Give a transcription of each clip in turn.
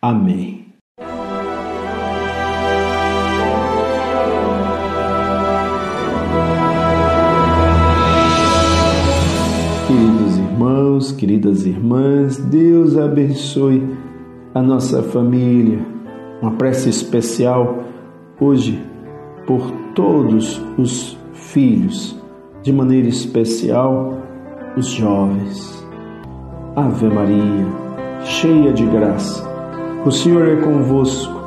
Amém. Queridos irmãos, queridas irmãs, Deus abençoe a nossa família. Uma prece especial hoje por todos os filhos, de maneira especial os jovens. Ave Maria, cheia de graça o Senhor é convosco.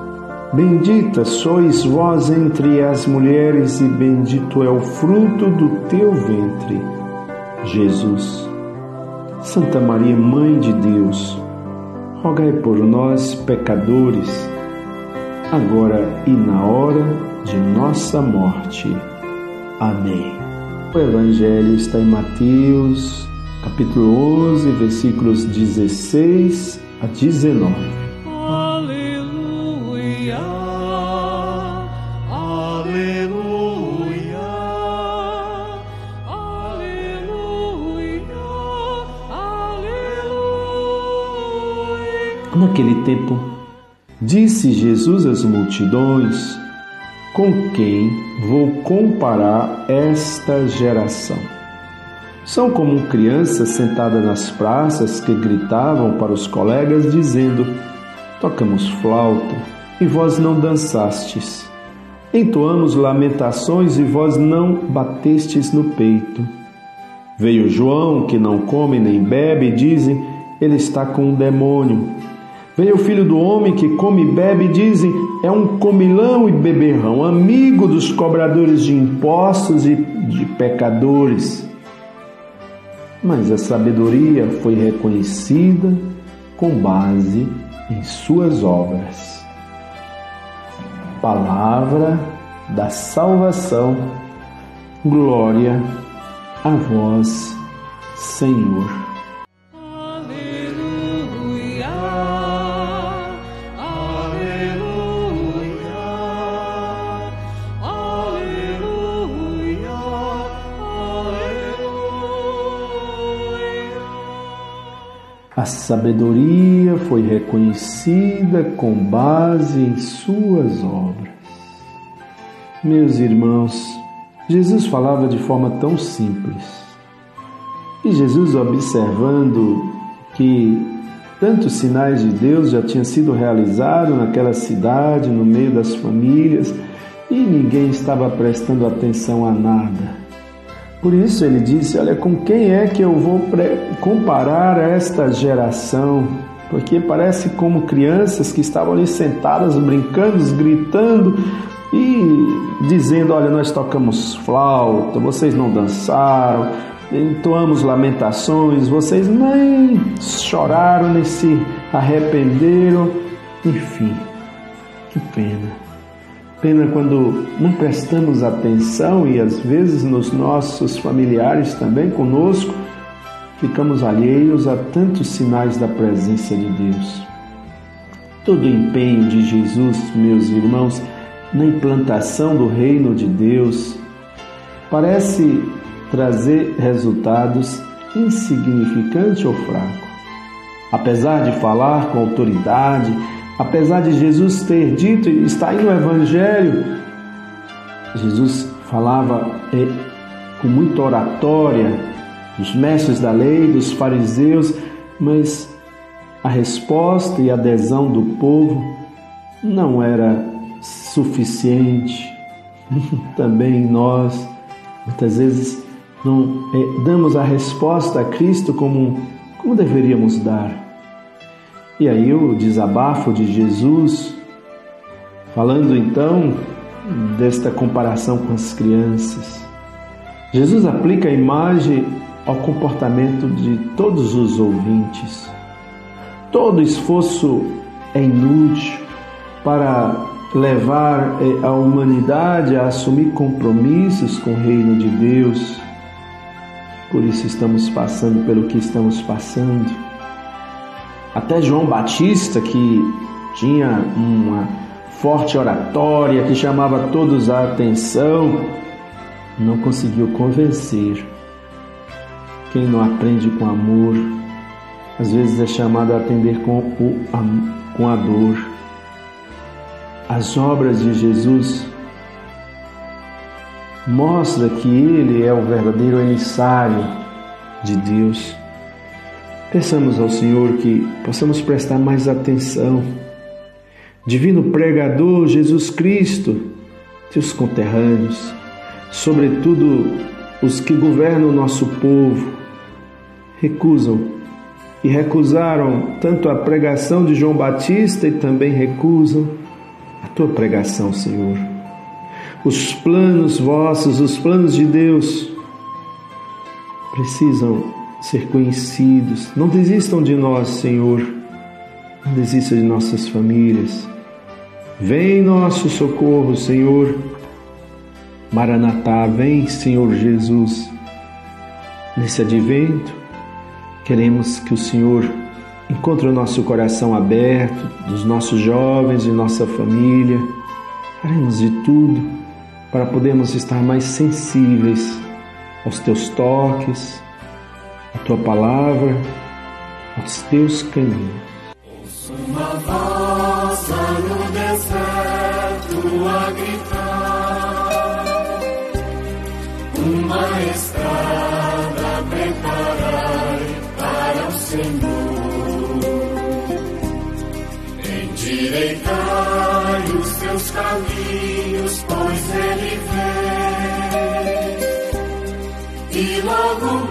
Bendita sois vós entre as mulheres, e bendito é o fruto do teu ventre, Jesus. Santa Maria, Mãe de Deus, rogai por nós, pecadores, agora e na hora de nossa morte. Amém. O Evangelho está em Mateus, capítulo 11, versículos 16 a 19. Naquele tempo, disse Jesus às multidões: Com quem vou comparar esta geração? São como crianças sentadas nas praças que gritavam para os colegas, dizendo: Tocamos flauta e vós não dançastes. Entoamos lamentações e vós não batestes no peito. Veio João, que não come nem bebe, e dizem: Ele está com um demônio. Veio o filho do homem que come e bebe, dizem, é um comilão e beberrão, amigo dos cobradores de impostos e de pecadores. Mas a sabedoria foi reconhecida com base em suas obras. Palavra da salvação, glória a vós, Senhor. A sabedoria foi reconhecida com base em suas obras. Meus irmãos, Jesus falava de forma tão simples. E Jesus, observando que tantos sinais de Deus já tinham sido realizados naquela cidade, no meio das famílias, e ninguém estava prestando atenção a nada. Por isso ele disse: Olha, com quem é que eu vou comparar esta geração? Porque parece como crianças que estavam ali sentadas, brincando, gritando e dizendo: Olha, nós tocamos flauta, vocês não dançaram, entoamos lamentações, vocês nem choraram, nem se arrependeram. Enfim, que pena. Pena quando não prestamos atenção e às vezes nos nossos familiares também conosco ficamos alheios a tantos sinais da presença de Deus. Todo o empenho de Jesus, meus irmãos, na implantação do reino de Deus parece trazer resultados insignificantes ou fracos. Apesar de falar com autoridade, Apesar de Jesus ter dito, está aí no Evangelho, Jesus falava é, com muita oratória dos mestres da lei, dos fariseus, mas a resposta e a adesão do povo não era suficiente. Também nós, muitas vezes, não é, damos a resposta a Cristo como, como deveríamos dar. E aí o desabafo de Jesus, falando então desta comparação com as crianças. Jesus aplica a imagem ao comportamento de todos os ouvintes. Todo esforço é inútil para levar eh, a humanidade a assumir compromissos com o reino de Deus. Por isso estamos passando pelo que estamos passando. Até João Batista, que tinha uma forte oratória que chamava todos a atenção, não conseguiu convencer. Quem não aprende com amor, às vezes é chamado a atender com, o, com a dor. As obras de Jesus mostra que ele é o verdadeiro emissário de Deus. Peçamos ao Senhor que possamos prestar mais atenção. Divino pregador Jesus Cristo, teus conterrâneos, sobretudo os que governam o nosso povo, recusam e recusaram tanto a pregação de João Batista e também recusam a tua pregação, Senhor. Os planos vossos, os planos de Deus, precisam ser conhecidos. Não desistam de nós, Senhor. Não desista de nossas famílias. Vem nosso socorro, Senhor. Maranatá, vem, Senhor Jesus. Nesse advento, Queremos que o Senhor encontre o nosso coração aberto, dos nossos jovens e nossa família. Faremos de tudo para podermos estar mais sensíveis aos teus toques, à tua palavra, aos teus caminhos. Ouço uma voz no deserto a gritar, uma estrada preparai Senhor. Endireitai os teus caminhos, pois Ele vem. E logo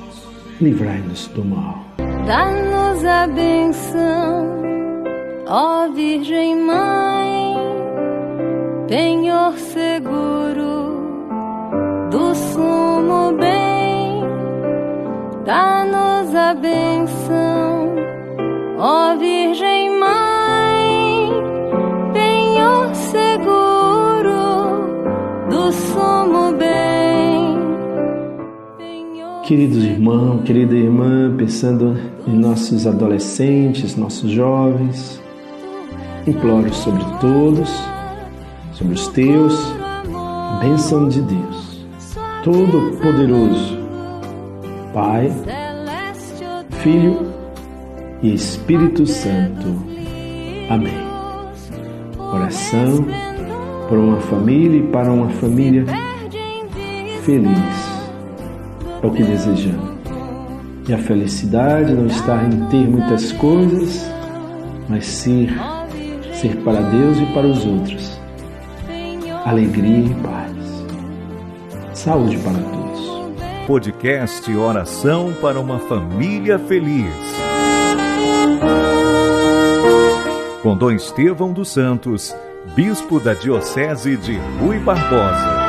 livrai-nos do mal. Dá-nos a benção, ó Virgem Mãe penhor seguro do sumo bem, dá-nos a benção, Queridos irmãos, querida irmã, pensando em nossos adolescentes, nossos jovens, imploro sobre todos sobre os teus, bênção de Deus, Todo-Poderoso, Pai, Filho e Espírito Santo. Amém. Oração por uma família e para uma família feliz. É o que desejamos. E a felicidade não está em ter muitas coisas, mas ser, ser para Deus e para os outros alegria e paz. Saúde para todos. Podcast Oração para uma Família Feliz. Com Dom Estevão dos Santos, Bispo da Diocese de Rui Barbosa.